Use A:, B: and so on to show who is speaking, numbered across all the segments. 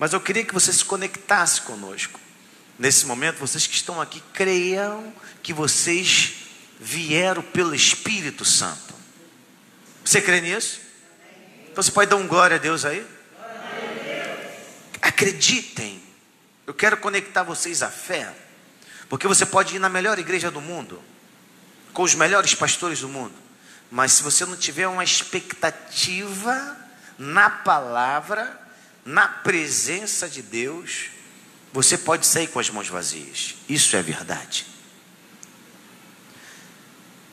A: Mas eu queria que você se conectasse conosco. Nesse momento, vocês que estão aqui, creiam que vocês vieram pelo Espírito Santo. Você crê nisso? Então você pode dar um glória a Deus aí? Acreditem. Eu quero conectar vocês à fé. Porque você pode ir na melhor igreja do mundo, com os melhores pastores do mundo, mas se você não tiver uma expectativa na palavra, na presença de Deus, você pode sair com as mãos vazias. Isso é verdade.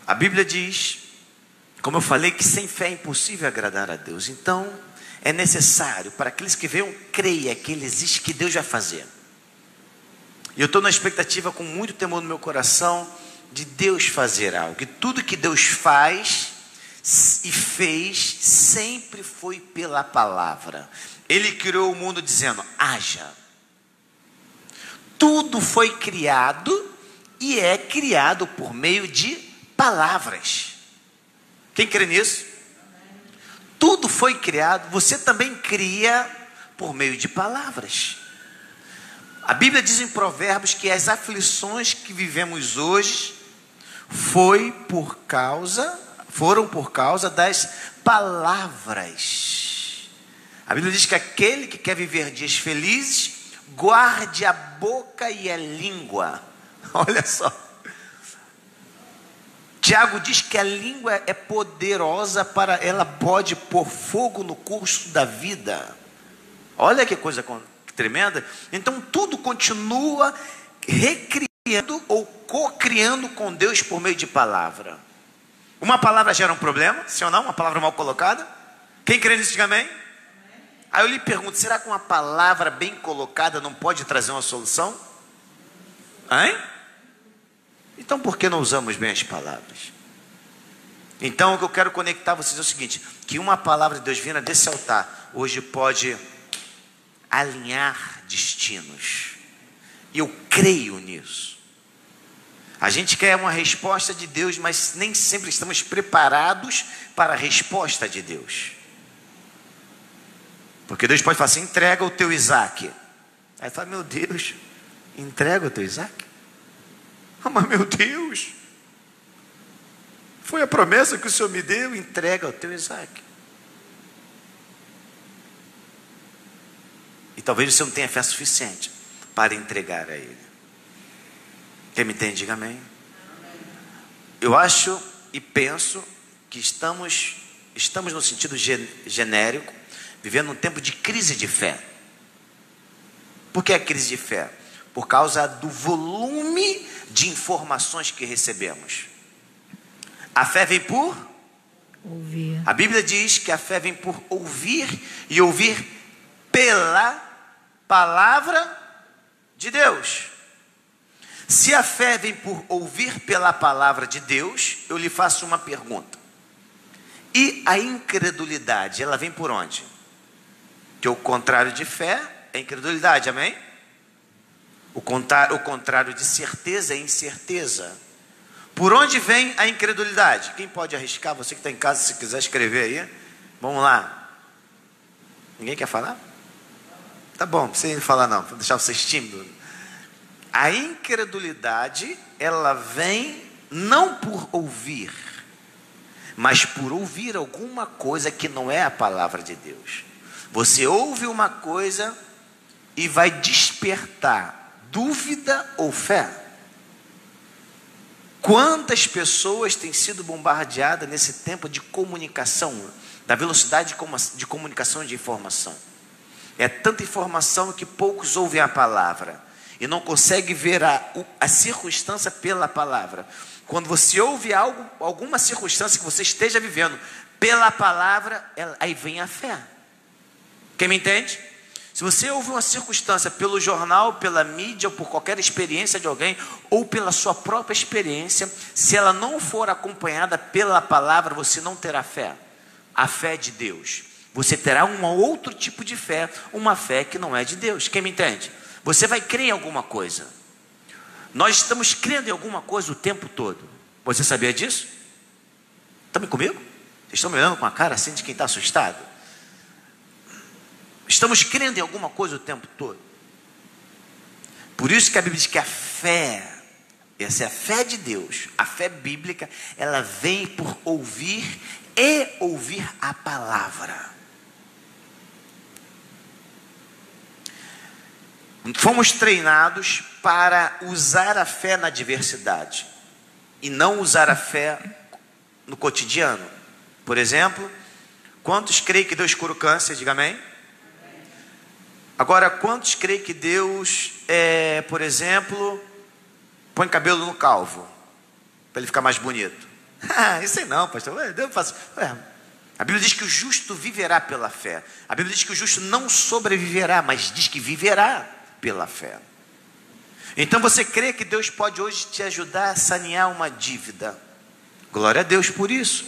A: A Bíblia diz, como eu falei, que sem fé é impossível agradar a Deus. Então, é necessário para aqueles que venham, creia que Ele existe, que Deus vai fazer. E eu estou na expectativa, com muito temor no meu coração, de Deus fazer algo. E tudo que Deus faz e fez sempre foi pela palavra. Ele criou o mundo dizendo: haja. Tudo foi criado e é criado por meio de palavras. Quem crê nisso? Tudo foi criado, você também cria por meio de palavras. A Bíblia diz em Provérbios que as aflições que vivemos hoje foi por causa, foram por causa das palavras. A Bíblia diz que aquele que quer viver dias felizes, guarde a boca e a língua. Olha só. Tiago diz que a língua é poderosa para ela pode pôr fogo no curso da vida. Olha que coisa tremenda. Então tudo continua recriando ou co-criando com Deus por meio de palavra. Uma palavra gera um problema, se ou não? Uma palavra mal colocada? Quem crê nisso, diga amém? Aí eu lhe pergunto: será que uma palavra bem colocada não pode trazer uma solução? Hein? Então por que não usamos bem as palavras? Então o que eu quero conectar vocês é o seguinte: que uma palavra de Deus vinda desse altar hoje pode alinhar destinos. E eu creio nisso. A gente quer uma resposta de Deus, mas nem sempre estamos preparados para a resposta de Deus. Porque Deus pode falar assim: entrega o teu Isaac. Aí fala, meu Deus, entrega o teu Isaac? Ah, mas meu Deus, foi a promessa que o Senhor me deu, entrega o teu Isaac. E talvez você não tenha fé suficiente para entregar a Ele. Quem me entende, diga amém. Eu acho e penso que estamos, estamos no sentido genérico, vivendo um tempo de crise de fé. Por que a crise de fé? Por causa do volume de informações que recebemos. A fé vem por ouvir. A Bíblia diz que a fé vem por ouvir e ouvir pela palavra de Deus. Se a fé vem por ouvir pela palavra de Deus, eu lhe faço uma pergunta. E a incredulidade, ela vem por onde? Que o contrário de fé é incredulidade, amém? O contrário, de certeza é incerteza. Por onde vem a incredulidade? Quem pode arriscar? Você que está em casa, se quiser escrever aí. Vamos lá. Ninguém quer falar? Tá bom, sem falar não, vou deixar vocês tímidos. A incredulidade, ela vem não por ouvir, mas por ouvir alguma coisa que não é a palavra de Deus. Você ouve uma coisa e vai despertar dúvida ou fé. Quantas pessoas têm sido bombardeadas nesse tempo de comunicação, da velocidade de comunicação de informação? É tanta informação que poucos ouvem a palavra e não conseguem ver a, a circunstância pela palavra. Quando você ouve algo, alguma circunstância que você esteja vivendo pela palavra, ela, aí vem a fé. Quem me entende? Se você ouve uma circunstância pelo jornal, pela mídia, ou por qualquer experiência de alguém, ou pela sua própria experiência, se ela não for acompanhada pela palavra, você não terá fé. A fé de Deus. Você terá um outro tipo de fé, uma fé que não é de Deus. Quem me entende? Você vai crer em alguma coisa. Nós estamos crendo em alguma coisa o tempo todo. Você sabia disso? Estão comigo? Vocês estão me olhando com a cara assim de quem está assustado? Estamos crendo em alguma coisa o tempo todo. Por isso que a Bíblia diz que a fé, essa é a fé de Deus, a fé bíblica, ela vem por ouvir e ouvir a palavra. Fomos treinados para usar a fé na diversidade e não usar a fé no cotidiano. Por exemplo, quantos creem que Deus cura o câncer? Diga amém. Agora, quantos creem que Deus, é, por exemplo, põe cabelo no calvo para ele ficar mais bonito? Isso aí não, pastor. Deus faz. A Bíblia diz que o justo viverá pela fé. A Bíblia diz que o justo não sobreviverá, mas diz que viverá pela fé. Então você crê que Deus pode hoje te ajudar a sanear uma dívida? Glória a Deus por isso.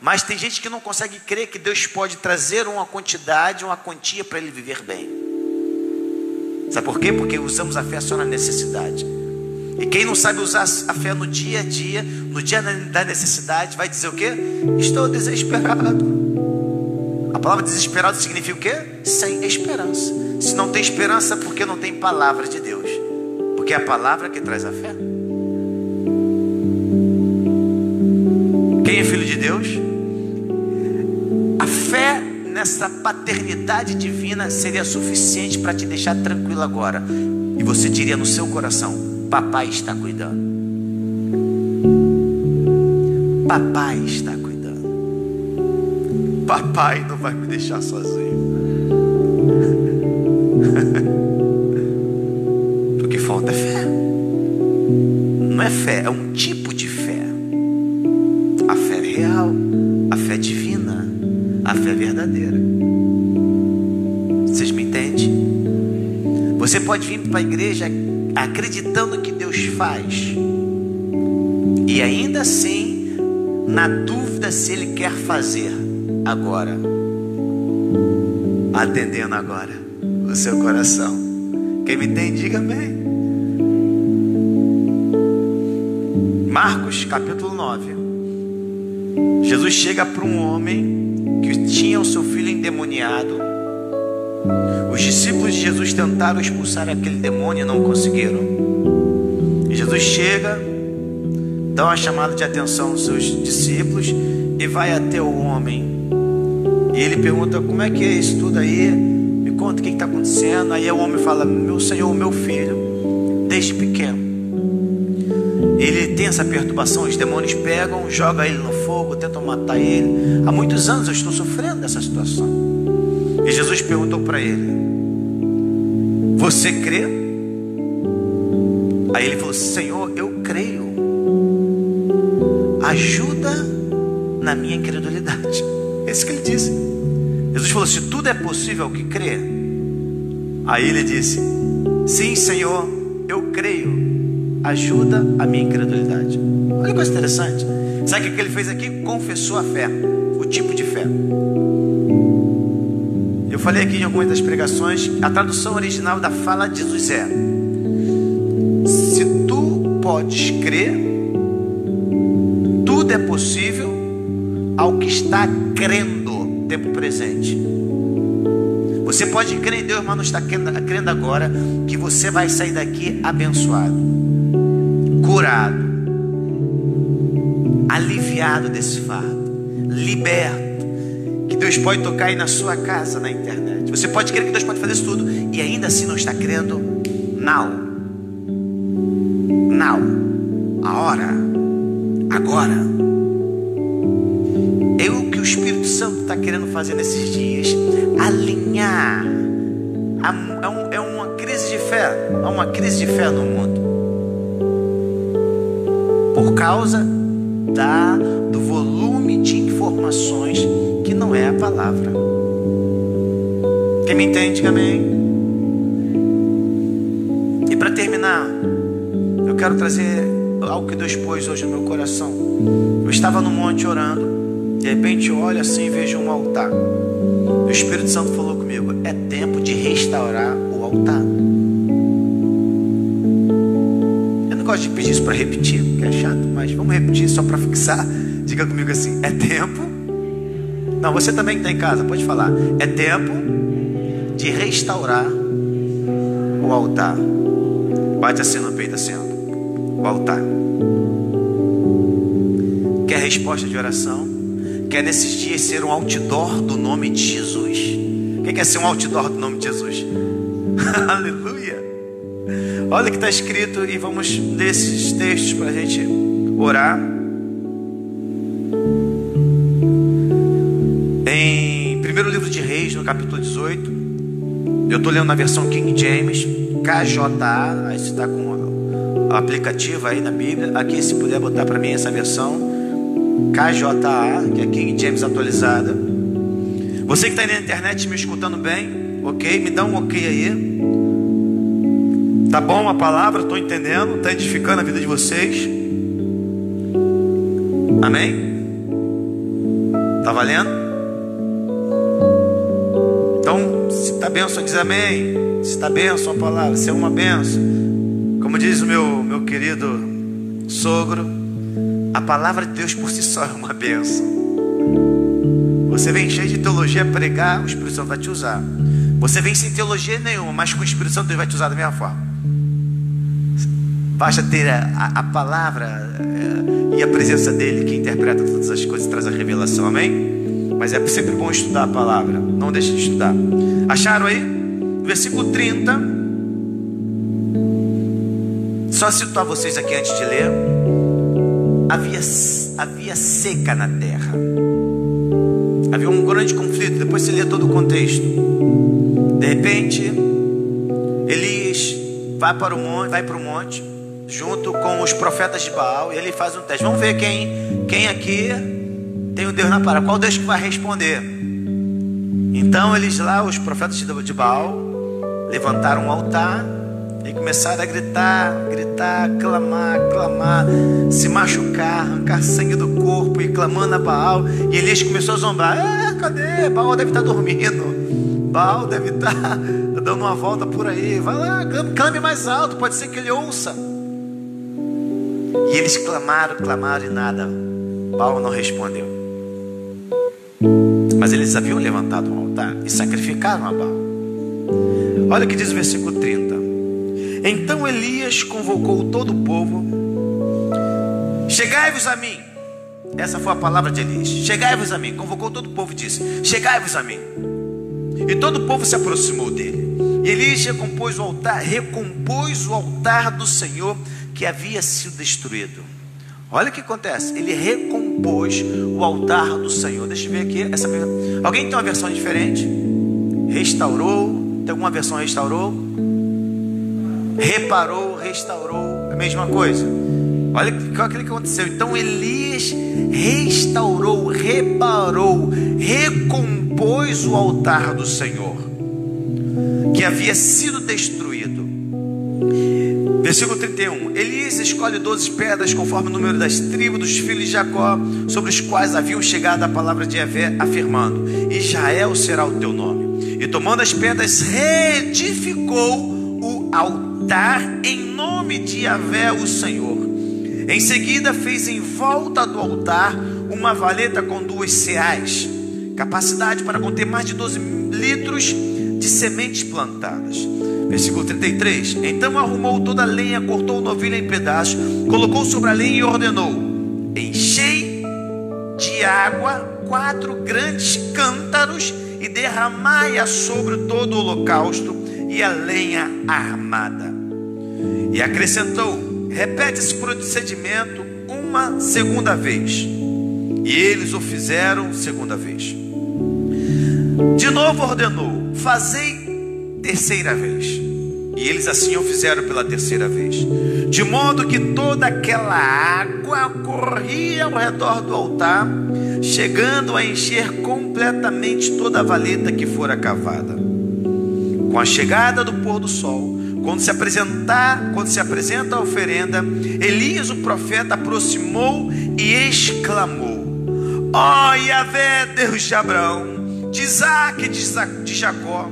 A: Mas tem gente que não consegue crer que Deus pode trazer uma quantidade, uma quantia para ele viver bem. Sabe por quê? Porque usamos a fé só na necessidade. E quem não sabe usar a fé no dia a dia, no dia da necessidade, vai dizer o quê? Estou desesperado. A palavra desesperado significa o quê? Sem esperança. Se não tem esperança, porque não tem palavra de Deus. Porque é a palavra que traz a fé. Quem é filho de Deus? A fé nessa paternidade divina seria suficiente para te deixar tranquilo agora. E você diria no seu coração: Papai está cuidando. Papai está cuidando. Papai não vai me deixar sozinho. Fé, é um tipo de fé. A fé real, a fé divina, a fé verdadeira. Vocês me entendem? Você pode vir para a igreja acreditando que Deus faz, e ainda assim, na dúvida se Ele quer fazer agora, atendendo agora o seu coração. Quem me tem, diga amém. Marcos capítulo 9. Jesus chega para um homem que tinha o seu filho endemoniado. Os discípulos de Jesus tentaram expulsar aquele demônio e não conseguiram. Jesus chega, dá uma chamada de atenção aos seus discípulos e vai até o homem e ele pergunta: Como é que é isso tudo aí? Me conta o que está acontecendo. Aí o homem fala: Meu senhor, meu filho, desde pequeno, tem essa perturbação. Os demônios pegam, jogam ele no fogo, tentam matar ele. Há muitos anos eu estou sofrendo dessa situação. E Jesus perguntou para ele: Você crê? Aí ele falou: Senhor, eu creio. Ajuda na minha incredulidade. É isso que ele disse. Jesus falou: Se tudo é possível que crê. Aí ele disse: Sim, Senhor, eu creio. Ajuda a minha incredulidade. Olha que coisa interessante. Sabe o que ele fez aqui? Confessou a fé, o tipo de fé. Eu falei aqui em algumas das pregações, a tradução original da fala de Jesus é: Se tu podes crer, tudo é possível ao que está crendo, tempo presente. Você pode crer em Deus, mas não está crendo agora que você vai sair daqui abençoado, curado, aliviado desse fardo, liberto. Que Deus pode tocar aí na sua casa, na internet. Você pode crer que Deus pode fazer isso tudo e ainda assim não está crendo. Now, now, a hora, agora o Espírito Santo está querendo fazer nesses dias? Alinhar. É, uma crise de fé. Há uma crise de fé no mundo. Causa da, do volume de informações que não é a palavra. Quem me entende, amém? E para terminar, eu quero trazer algo que Deus pôs hoje no meu coração. Eu estava no monte orando. De repente eu olho assim e vejo um altar. O Espírito Santo falou comigo: é tempo de restaurar o altar. Gosto de pedir isso para repetir, porque é chato, mas vamos repetir só para fixar. Diga comigo assim: é tempo. Não, você também que está em casa, pode falar. É tempo de restaurar o altar. Bate assim no peito, assim, ó. o altar. Quer resposta de oração? Quer nesses dias ser um outdoor do nome de Jesus? Quem quer ser um outdoor do nome de Jesus? Aleluia! Olha o que está escrito e vamos ler esses textos para a gente orar. Em primeiro livro de Reis, no capítulo 18, eu estou lendo na versão King James, KJA, aí você está com o aplicativo aí na Bíblia. Aqui, se puder botar para mim essa versão, KJA, que é King James atualizada. Você que está aí na internet me escutando bem, ok? Me dá um ok aí. Tá bom a palavra? Estou entendendo? Está edificando a vida de vocês? Amém? Tá valendo? Então, se está benção, diz amém. Se está benção a palavra, se é uma benção. Como diz o meu, meu querido sogro, a palavra de Deus por si só é uma benção. Você vem cheio de teologia pregar, o Espírito Santo vai te usar. Você vem sem teologia nenhuma, mas com o Espírito Santo Deus vai te usar da mesma forma. Basta ter a, a, palavra eh, e a presença dele que interpreta todas as coisas, traz a revelação, amém? Mas é sempre bom estudar a palavra, não deixe de estudar. Acharam aí? Versículo 30. Só situar vocês aqui antes de ler havia, havia seca na terra. Havia um grande conflito. Depois você lê todo o contexto. De repente, Elias vai para o monte, vai para o monte, junto com os profetas de Baal, e ele faz um teste. Vamos ver quem, quem aqui tem o Deus na parada. Qual Deus que vai responder? Então eles lá, os profetas de Baal, levantaram um altar e começaram a gritar, gritar, clamar, clamar, se machucar, arrancar sangue do corpo e clamando a Baal. E Elias começou a zombar: ah, cadê? Baal deve estar dormindo. Baal deve estar dando uma volta por aí. Vai lá, clame mais alto, pode ser que ele ouça. E eles clamaram, clamaram e nada. Baal não respondeu. Mas eles haviam levantado um altar e sacrificaram a Baal. Olha o que diz o versículo 30. Então Elias convocou todo o povo: Chegai-vos a mim. Essa foi a palavra de Elias: Chegai-vos a mim. Convocou todo o povo e disse: Chegai-vos a mim. E todo o povo se aproximou dele. Elias recompôs o altar, recompôs o altar do Senhor que havia sido destruído. Olha o que acontece. Ele recompôs o altar do Senhor. Deixa eu ver aqui. Essa... Alguém tem uma versão diferente? Restaurou. Tem alguma versão restaurou? reparou, restaurou, a mesma coisa. Olha aquilo que aconteceu. Então Elias restaurou, reparou, recompôs o altar do Senhor, que havia sido destruído. Versículo 31. Elias escolhe doze pedras, conforme o número das tribos dos filhos de Jacó, sobre os quais haviam chegado a palavra de Evé, afirmando: Israel será o teu nome. E tomando as pedras, reedificou o altar em nome de Yahvé, o Senhor. Em seguida, fez em volta do altar uma valeta com duas ceais, capacidade para conter mais de 12 litros de sementes plantadas. Versículo 33. Então arrumou toda a lenha, cortou o novilho em pedaços, colocou sobre a lenha e ordenou: Enchei de água quatro grandes cântaros e derramai-a sobre todo o holocausto e a lenha armada. E acrescentou: repete esse procedimento uma segunda vez. E eles o fizeram segunda vez. De novo ordenou: fazei terceira vez. E eles assim o fizeram pela terceira vez. De modo que toda aquela água corria ao redor do altar, chegando a encher completamente toda a valeta que fora cavada. Com a chegada do pôr do sol, quando se apresentar, quando se apresenta a oferenda, Elias o profeta aproximou e exclamou: Ó oh, Yahvé, Deus de Abraão, de Isaac, de Jacó,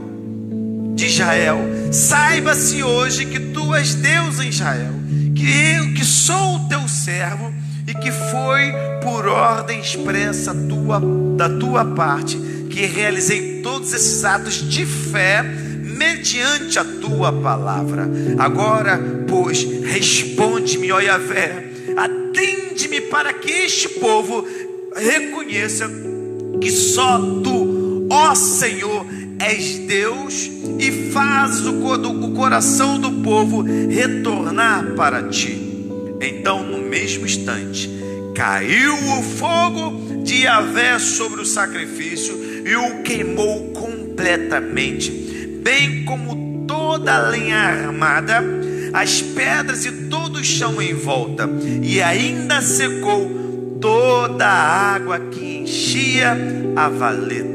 A: de Israel, saiba-se hoje que tu és Deus em Israel, que eu que sou o teu servo e que foi por ordem expressa tua, da tua parte que realizei todos esses atos de fé mediante a tua palavra. Agora, pois, responde-me, ó Yahvé, atende-me para que este povo reconheça que só tu, ó Senhor, és Deus e fazes o, o coração do povo retornar para ti. Então, no mesmo instante, caiu o fogo de Yahvé sobre o sacrifício e o queimou completamente, bem como toda a lenha armada, as pedras e todo o chão em volta, e ainda secou toda a água que enchia a valeta.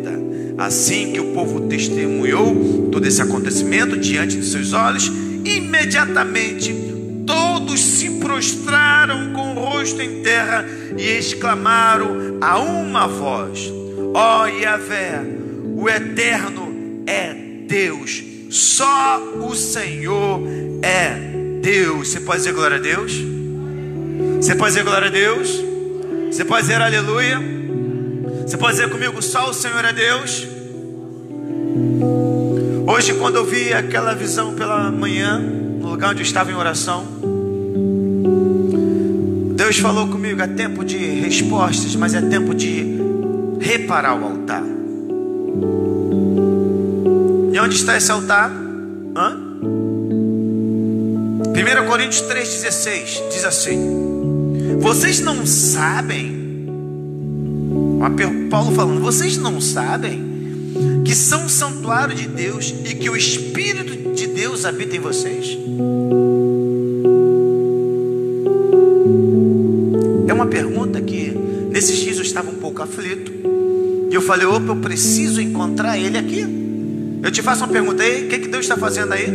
A: Assim que o povo testemunhou todo esse acontecimento diante de seus olhos, imediatamente todos se prostraram com o rosto em terra e exclamaram a uma voz: Ó oh, Yahvé, o eterno é Deus, só o Senhor é Deus. Você pode dizer glória a Deus? Você pode dizer glória a Deus? Você pode dizer aleluia? Você pode dizer comigo, só o Senhor é Deus? Hoje, quando eu vi aquela visão pela manhã, no lugar onde eu estava em oração, Deus falou comigo: é tempo de respostas, mas é tempo de reparar o altar. E onde está esse altar? Hã? 1 Coríntios 3,16 diz assim: Vocês não sabem Paulo falando: vocês não sabem que são um santuário de Deus e que o Espírito de Deus habita em vocês? É uma pergunta que nesses dias eu estava um pouco aflito. E eu falei: opa, eu preciso encontrar ele aqui. Eu te faço uma pergunta aí: o que, que Deus está fazendo aí?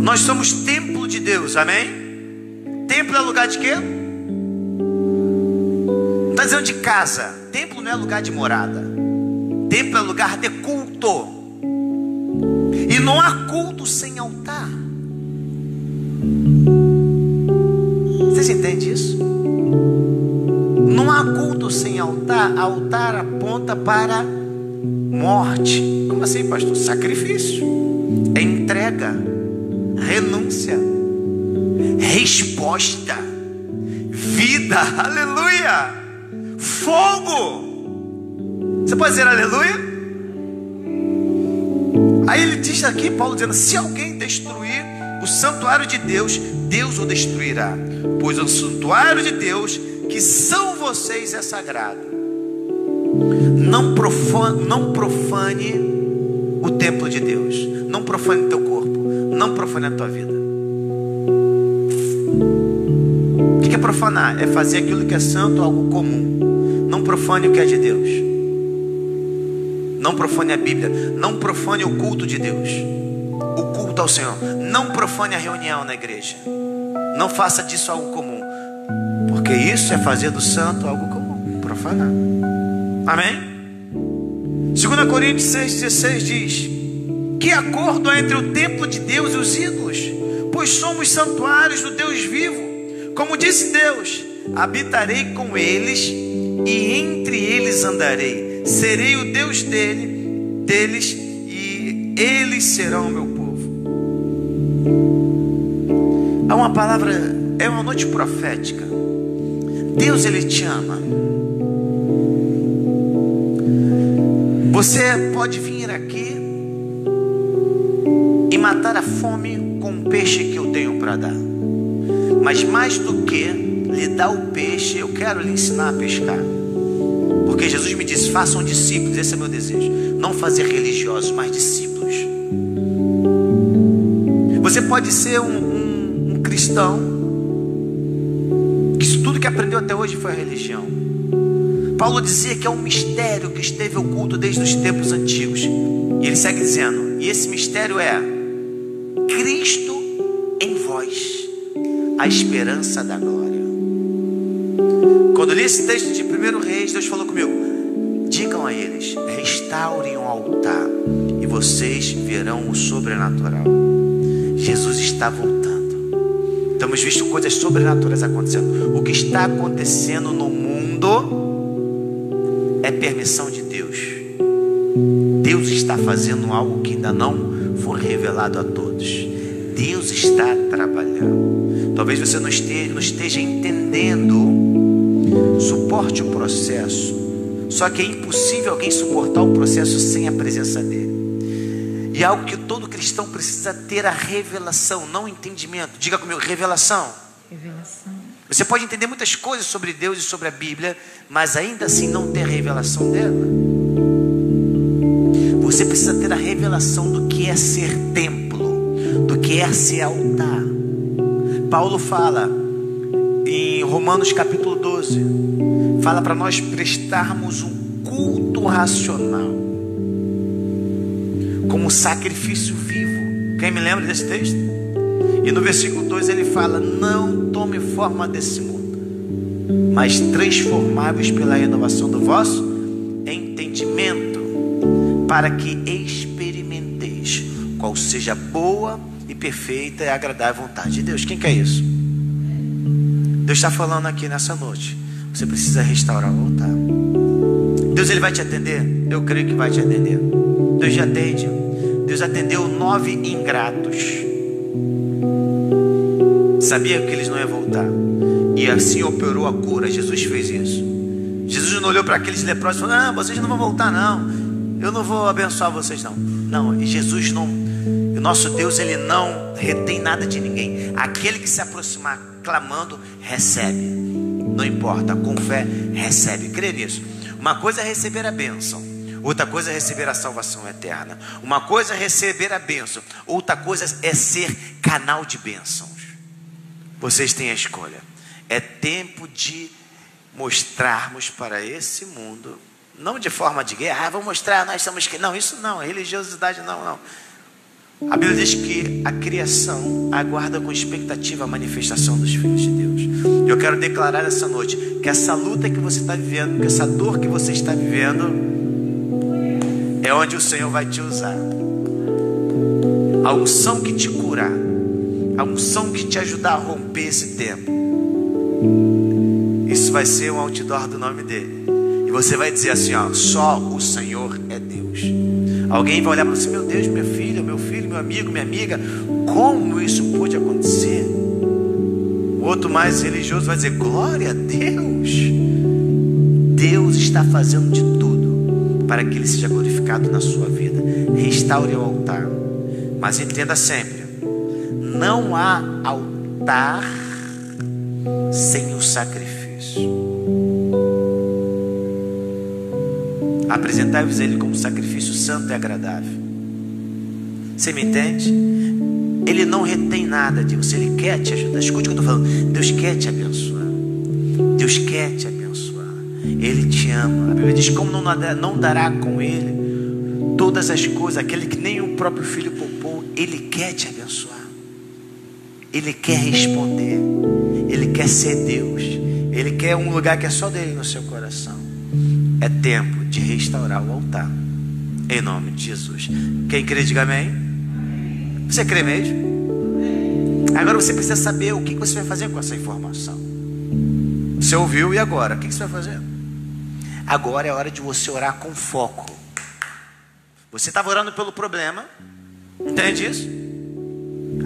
A: Nós somos templo de Deus, amém? Templo é lugar de quê? Casa. Templo não é lugar de morada. Templo é lugar de culto. E não há culto sem altar. Vocês entendem isso? Não há culto sem altar. Altar aponta para morte. Como assim, pastor? Sacrifício. É entrega. Renúncia. Resposta. Vida. Aleluia fogo. Você pode dizer aleluia? Aí ele diz aqui, Paulo dizendo: se alguém destruir o santuário de Deus, Deus o destruirá, pois o santuário de Deus, que são vocês, é sagrado. Não profane, não profane o templo de Deus, não profane teu corpo, não profane a tua vida. O que é profanar? É fazer aquilo que é santo algo comum. Profane o que é de Deus. Não profane a Bíblia. Não profane o culto de Deus. O culto ao Senhor. Não profane a reunião na igreja. Não faça disso algo comum. Porque isso é fazer do santo algo comum. Profanar. Amém? 2 Coríntios 6,16 diz: Que acordo há entre o templo de Deus e os ídolos? Pois somos santuários do Deus vivo. Como disse Deus: habitarei com eles e entre eles andarei. Serei o Deus dele, deles, e eles serão o meu povo. Há uma palavra, é uma noite profética. Deus ele te ama. Você pode vir aqui e matar a fome com o peixe que eu tenho para dar. Mas mais do que lhe dá o peixe, eu quero lhe ensinar a pescar. Porque Jesus me disse: façam discípulos, esse é meu desejo. Não fazer religiosos, mas discípulos. Você pode ser um, um, um cristão que tudo que aprendeu até hoje foi a religião. Paulo dizia que é um mistério que esteve oculto desde os tempos antigos. E ele segue dizendo: e esse mistério é Cristo em vós, a esperança da glória. Quando eu li esse texto de 1 Reis, Deus falou comigo: digam a eles, restaurem o altar e vocês verão o sobrenatural. Jesus está voltando. Temos visto coisas sobrenaturais acontecendo. O que está acontecendo no mundo permissão de Deus. Deus está fazendo algo que ainda não foi revelado a todos. Deus está trabalhando. Talvez você não esteja, não esteja entendendo. Suporte o processo. Só que é impossível alguém suportar o processo sem a presença dele. E é algo que todo cristão precisa ter a revelação, não o entendimento. Diga comigo, revelação. Revelação. Você pode entender muitas coisas sobre Deus e sobre a Bíblia, mas ainda assim não ter a revelação dela. Você precisa ter a revelação do que é ser templo, do que é ser altar. Paulo fala em Romanos capítulo 12, fala para nós prestarmos um culto racional como sacrifício vivo. Quem me lembra desse texto? E no versículo 2 ele fala: Não tome forma desse mundo, mas transformáveis pela renovação do vosso entendimento, para que experimenteis qual seja boa e perfeita e agradável vontade de Deus. Quem quer isso? Deus está falando aqui nessa noite. Você precisa restaurar o altar. Deus ele vai te atender? Eu creio que vai te atender. Deus já atende. Deus atendeu nove ingratos. Sabia que eles não iam voltar. E assim operou a cura. Jesus fez isso. Jesus não olhou para aqueles leprosos e falou: Ah, vocês não vão voltar, não. Eu não vou abençoar vocês, não. Não, e Jesus não. O nosso Deus, ele não retém nada de ninguém. Aquele que se aproximar clamando, recebe. Não importa, com fé, recebe. Crê nisso. Uma coisa é receber a bênção. Outra coisa é receber a salvação eterna. Uma coisa é receber a bênção. Outra coisa é ser canal de bênçãos. Vocês têm a escolha. É tempo de mostrarmos para esse mundo, não de forma de guerra, ah, vou mostrar, nós somos que. Não, isso não, religiosidade não, não. A Bíblia diz que a criação aguarda com expectativa a manifestação dos filhos de Deus. Eu quero declarar essa noite que essa luta que você está vivendo, que essa dor que você está vivendo, é onde o Senhor vai te usar. A unção que te curar, a unção que te ajudar a romper esse tempo. Isso vai ser um outdoor do nome dele. E você vai dizer assim: ó, só o Senhor é Deus. Alguém vai olhar para você: meu Deus, minha filha, meu filho, meu amigo, minha amiga, como isso pode acontecer? O outro mais religioso vai dizer: glória a Deus. Deus está fazendo de tudo para que Ele seja glorificado na sua vida. Restaure o altar. Mas entenda sempre: não há altar sem o sacrifício. Apresentai-vos Ele como sacrifício santo e agradável. Você me entende? Ele não retém nada de você, Ele quer te ajudar. Escute o que eu estou falando. Deus quer te abençoar. Deus quer te abençoar. Ele te ama. A Bíblia diz: como não dará com Ele todas as coisas, aquele que nem o próprio filho poupou, Ele quer te abençoar. Ele quer responder. Ele quer ser Deus. Ele quer um lugar que é só dele no seu coração. É tempo de restaurar o altar. Em nome de Jesus. Quem crê, diga amém. Você crê mesmo? Agora você precisa saber o que você vai fazer com essa informação. Você ouviu e agora? O que você vai fazer? Agora é hora de você orar com foco. Você estava orando pelo problema, entende isso?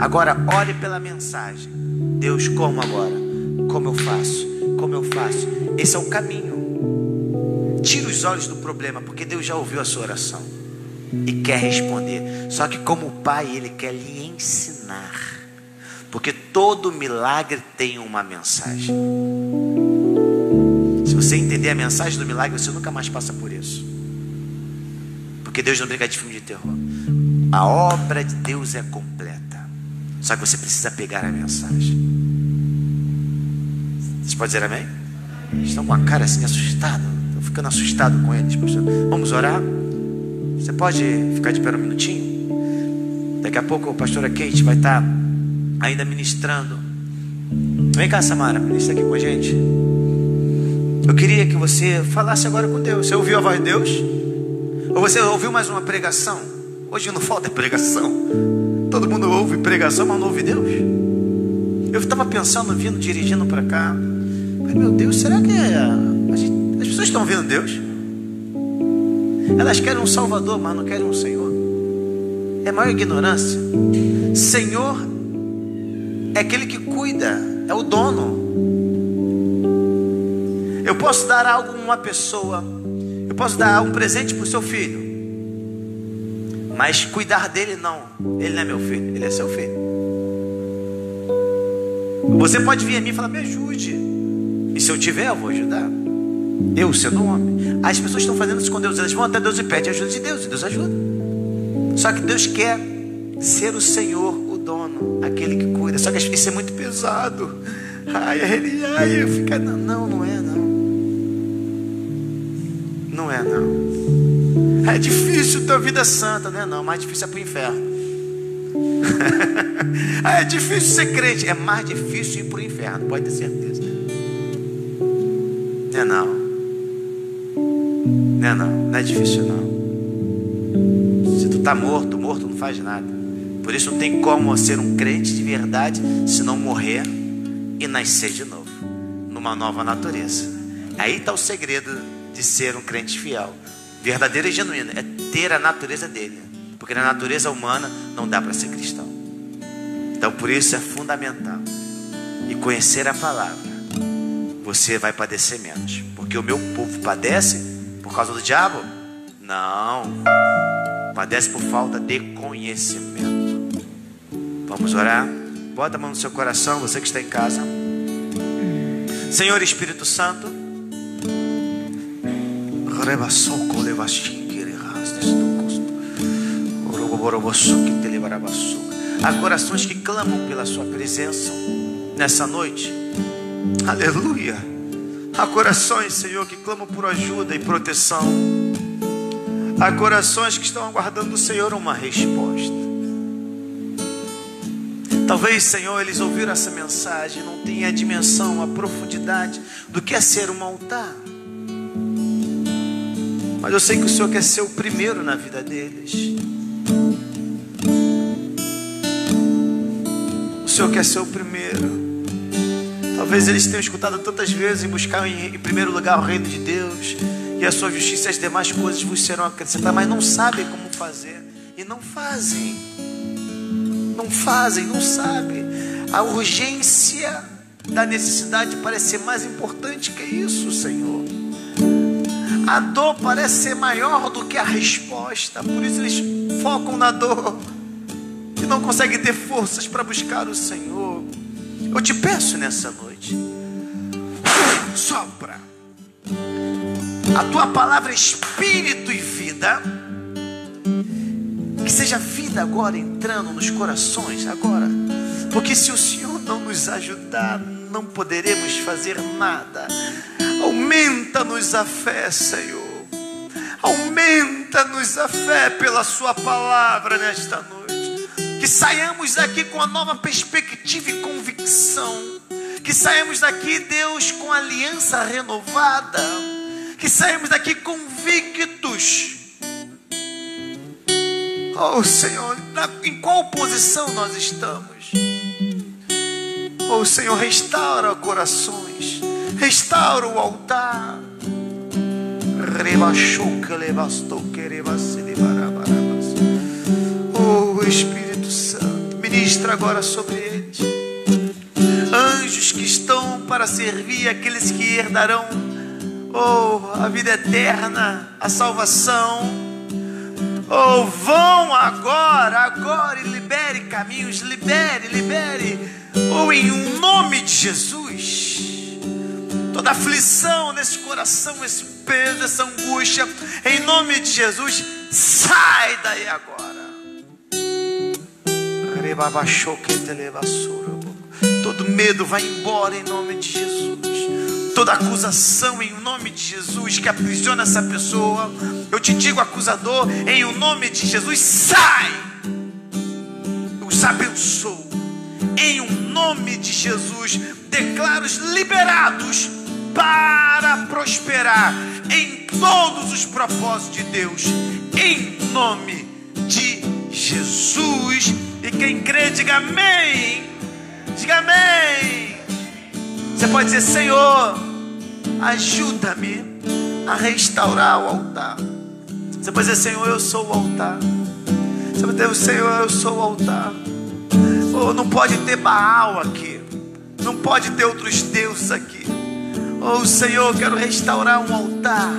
A: Agora ore pela mensagem. Deus, como agora? Como eu faço? Como eu faço? Esse é o caminho. Tira os olhos do problema, porque Deus já ouviu a sua oração e quer responder. Só que, como Pai, Ele quer lhe ensinar, porque todo milagre tem uma mensagem. Se você entender a mensagem do milagre, você nunca mais passa por isso. Porque Deus não brinca de filme de terror. A obra de Deus é completa. Só que você precisa pegar a mensagem. Vocês podem dizer amém? Estão com a cara assim assustada. Estou ficando assustado com eles. Vamos orar? Você pode ficar de pé um minutinho? Daqui a pouco a pastora Kate vai estar ainda ministrando. Vem cá, Samara, ministra aqui com a gente. Eu queria que você falasse agora com Deus. Você ouviu a voz de Deus? Ou você ouviu mais uma pregação? Hoje não falta pregação. Todo mundo ouve pregação, mas não ouve Deus. Eu estava pensando, vindo, dirigindo para cá. Meu Deus, será que é... gente... as pessoas estão ouvindo Deus? Elas querem um Salvador, mas não querem um Senhor. É maior ignorância. Senhor é aquele que cuida, é o dono. Eu posso dar algo a uma pessoa, eu posso dar um presente para o seu filho, mas cuidar dele não. Ele não é meu filho, ele é seu filho. Você pode vir a mim e falar: me ajude. E se eu tiver, eu vou ajudar. Eu sendo homem. As pessoas estão fazendo isso com Deus. Elas vão até Deus e pedem ajuda de Deus. E Deus ajuda. Só que Deus quer ser o Senhor, o dono, aquele que cuida. Só que isso é muito pesado. Ai, ele, ai, eu fico. Não, não, não é, não. Não é, não. É difícil ter vida santa, não é, não. Mais difícil é para o inferno. é difícil ser crente. É mais difícil ir para o inferno, pode ter certeza. Não é não. Não é não. Não é difícil não. Se tu está morto, morto não faz nada. Por isso não tem como ser um crente de verdade se não morrer e nascer de novo. Numa nova natureza. Aí está o segredo de ser um crente fiel. Verdadeiro e genuíno. É ter a natureza dele. Porque na natureza humana não dá para ser cristão. Então por isso é fundamental. E conhecer a palavra você vai padecer menos. Porque o meu povo padece por causa do diabo? Não. Padece por falta de conhecimento. Vamos orar? Bota a mão no seu coração, você que está em casa. Senhor Espírito Santo. Há corações que clamam pela sua presença nessa noite. Aleluia. Há corações, Senhor, que clamam por ajuda e proteção. Há corações que estão aguardando do Senhor uma resposta. Talvez, Senhor, eles ouviram essa mensagem, não tenham a dimensão, a profundidade do que é ser um altar. Mas eu sei que o Senhor quer ser o primeiro na vida deles. O Senhor quer ser o primeiro. Talvez eles tenham escutado tantas vezes em buscar em, em primeiro lugar o reino de Deus e a sua justiça e as demais coisas vos serão acrescentadas, mas não sabem como fazer e não fazem. Não fazem, não sabem. A urgência da necessidade parece ser mais importante que isso, Senhor. A dor parece ser maior do que a resposta, por isso eles focam na dor e não conseguem ter forças para buscar o Senhor. Eu te peço nessa noite, sopra. A tua palavra é espírito e vida. Que seja vida agora entrando nos corações, agora. Porque se o Senhor não nos ajudar, não poderemos fazer nada. Aumenta-nos a fé, Senhor. Aumenta-nos a fé pela Sua palavra nesta noite. Que saiamos daqui com a nova perspectiva e convicção. Que saiamos daqui, Deus, com aliança renovada. Que saiamos daqui convictos. Oh Senhor, em qual posição nós estamos? Oh Senhor, restaura corações, restaura o altar. Oh Espírito Santo. Ministra agora sobre eles. Anjos que estão para servir aqueles que herdarão oh, a vida eterna, a salvação. Oh, vão agora, agora e libere caminhos, libere, libere. Oh, em nome de Jesus. Toda aflição nesse coração, esse peso, essa angústia, em nome de Jesus, sai daí agora. Todo medo vai embora em nome de Jesus. Toda acusação em nome de Jesus que aprisiona essa pessoa. Eu te digo, acusador, em nome de Jesus, sai. Eu os abençoo. Em nome de Jesus, declaro os liberados para prosperar em todos os propósitos de Deus. Em nome de Jesus e quem crê, diga amém. Diga amém. Você pode dizer, Senhor, ajuda-me a restaurar o altar. Você pode dizer, Senhor, eu sou o altar. Você vai dizer, Senhor, eu sou o altar. Oh, não pode ter Baal aqui. Não pode ter outros deuses aqui. Oh, Senhor, quero restaurar um altar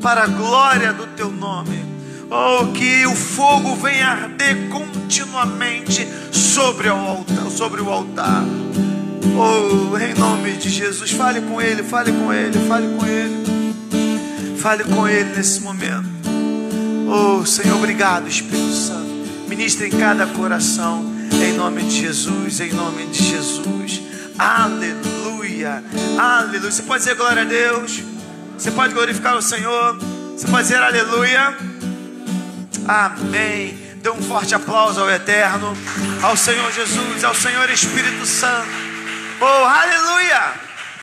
A: para a glória do teu nome. Oh, que o fogo venha arder continuamente sobre o altar, sobre o altar. Oh, em nome de Jesus, fale com ele, fale com ele, fale com ele. Fale com ele nesse momento. Oh, Senhor, obrigado, Espírito Santo. Ministre em cada coração, em nome de Jesus, em nome de Jesus. Aleluia, aleluia. Você pode dizer glória a Deus. Você pode glorificar o Senhor. Você pode dizer aleluia. Amém. Dê um forte aplauso ao Eterno, ao Senhor Jesus, ao Senhor Espírito Santo. Oh, aleluia!